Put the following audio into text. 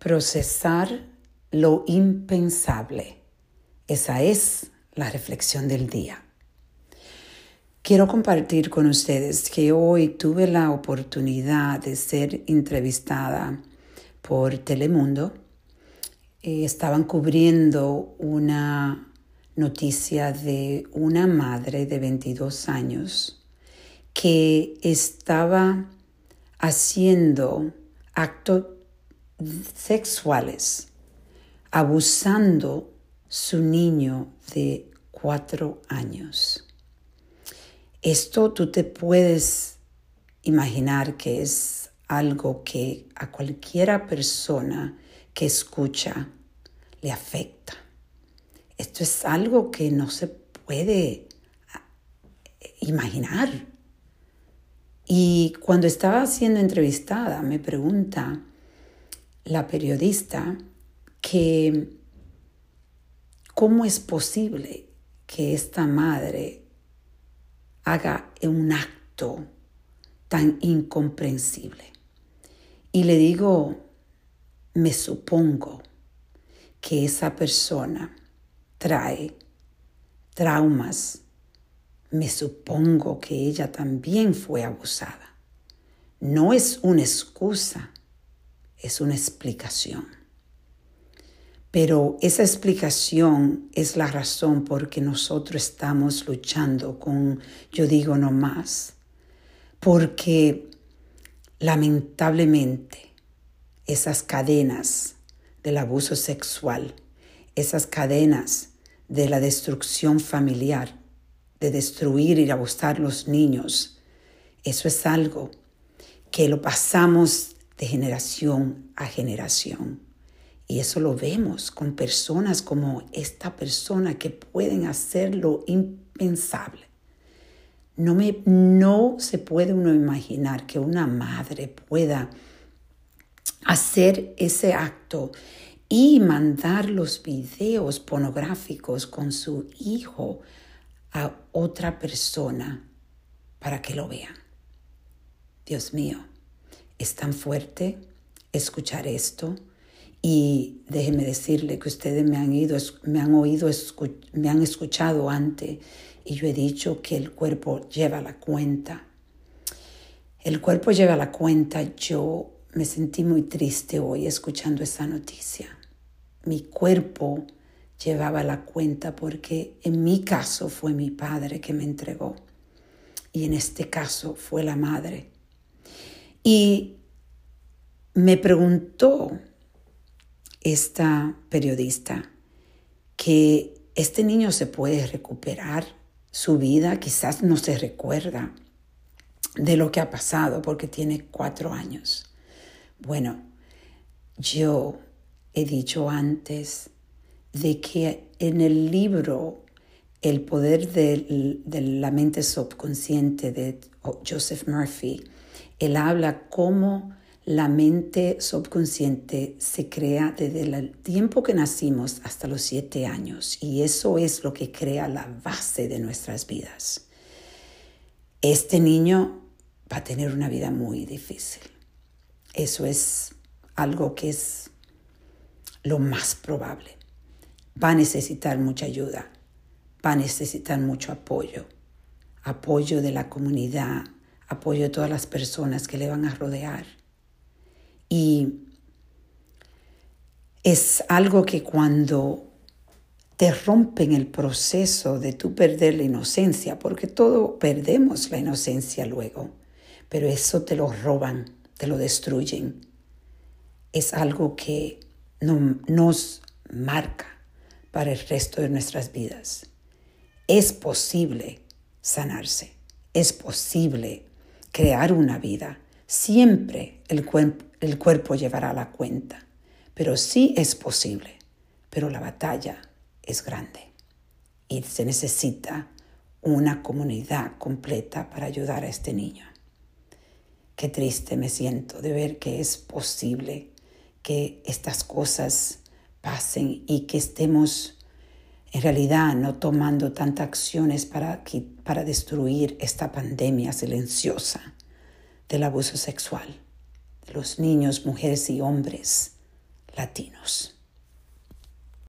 Procesar lo impensable. Esa es la reflexión del día. Quiero compartir con ustedes que hoy tuve la oportunidad de ser entrevistada por Telemundo. Eh, estaban cubriendo una noticia de una madre de 22 años que estaba haciendo actos sexuales, abusando su niño de cuatro años. Esto tú te puedes imaginar que es algo que a cualquiera persona que escucha le afecta. Esto es algo que no se puede ah, imaginar. Y cuando estaba siendo entrevistada, me pregunta la periodista que cómo es posible que esta madre haga un acto tan incomprensible. Y le digo, me supongo que esa persona trae traumas. Me supongo que ella también fue abusada. No es una excusa, es una explicación. Pero esa explicación es la razón por que nosotros estamos luchando con yo digo no más. Porque lamentablemente esas cadenas del abuso sexual, esas cadenas de la destrucción familiar, de destruir y abusar los niños, eso es algo que lo pasamos de generación a generación. Y eso lo vemos con personas como esta persona que pueden hacer lo impensable. No, me, no se puede uno imaginar que una madre pueda hacer ese acto y mandar los videos pornográficos con su hijo a otra persona para que lo vean. Dios mío, es tan fuerte escuchar esto y déjeme decirle que ustedes me han, ido, me han oído, me han escuchado antes y yo he dicho que el cuerpo lleva la cuenta. El cuerpo lleva la cuenta. Yo me sentí muy triste hoy escuchando esa noticia. Mi cuerpo llevaba la cuenta porque en mi caso fue mi padre que me entregó y en este caso fue la madre. Y me preguntó esta periodista que este niño se puede recuperar su vida, quizás no se recuerda de lo que ha pasado porque tiene cuatro años. Bueno, yo he dicho antes de que en el libro El poder de, la mente subconsciente de Joseph Murphy, él habla cómo la mente subconsciente se crea desde el tiempo que nacimos hasta los siete años y eso es lo que crea la base de nuestras vidas. Este niño va a tener una vida muy difícil. Eso es algo que es lo más probable. Va a necesitar mucha ayuda, va a necesitar mucho apoyo, apoyo de la comunidad, apoyo de todas las personas que le van a rodear. Y es algo que cuando te rompen el proceso de tú perder la inocencia, porque todo perdemos la inocencia luego, pero eso te lo roban, te lo destruyen. Es algo que nos marca para el resto de nuestras vidas. Es posible sanarse, es posible crear una vida. Siempre el, cuerpo llevará la cuenta, pero sí es posible, pero la batalla es grande y se necesita una comunidad completa para ayudar a este niño. Qué triste me siento de ver que es posible que estas cosas pasen y que estemos en realidad no tomando tantas acciones para, para destruir esta pandemia silenciosa del abuso sexual de los niños, mujeres y hombres, latinos.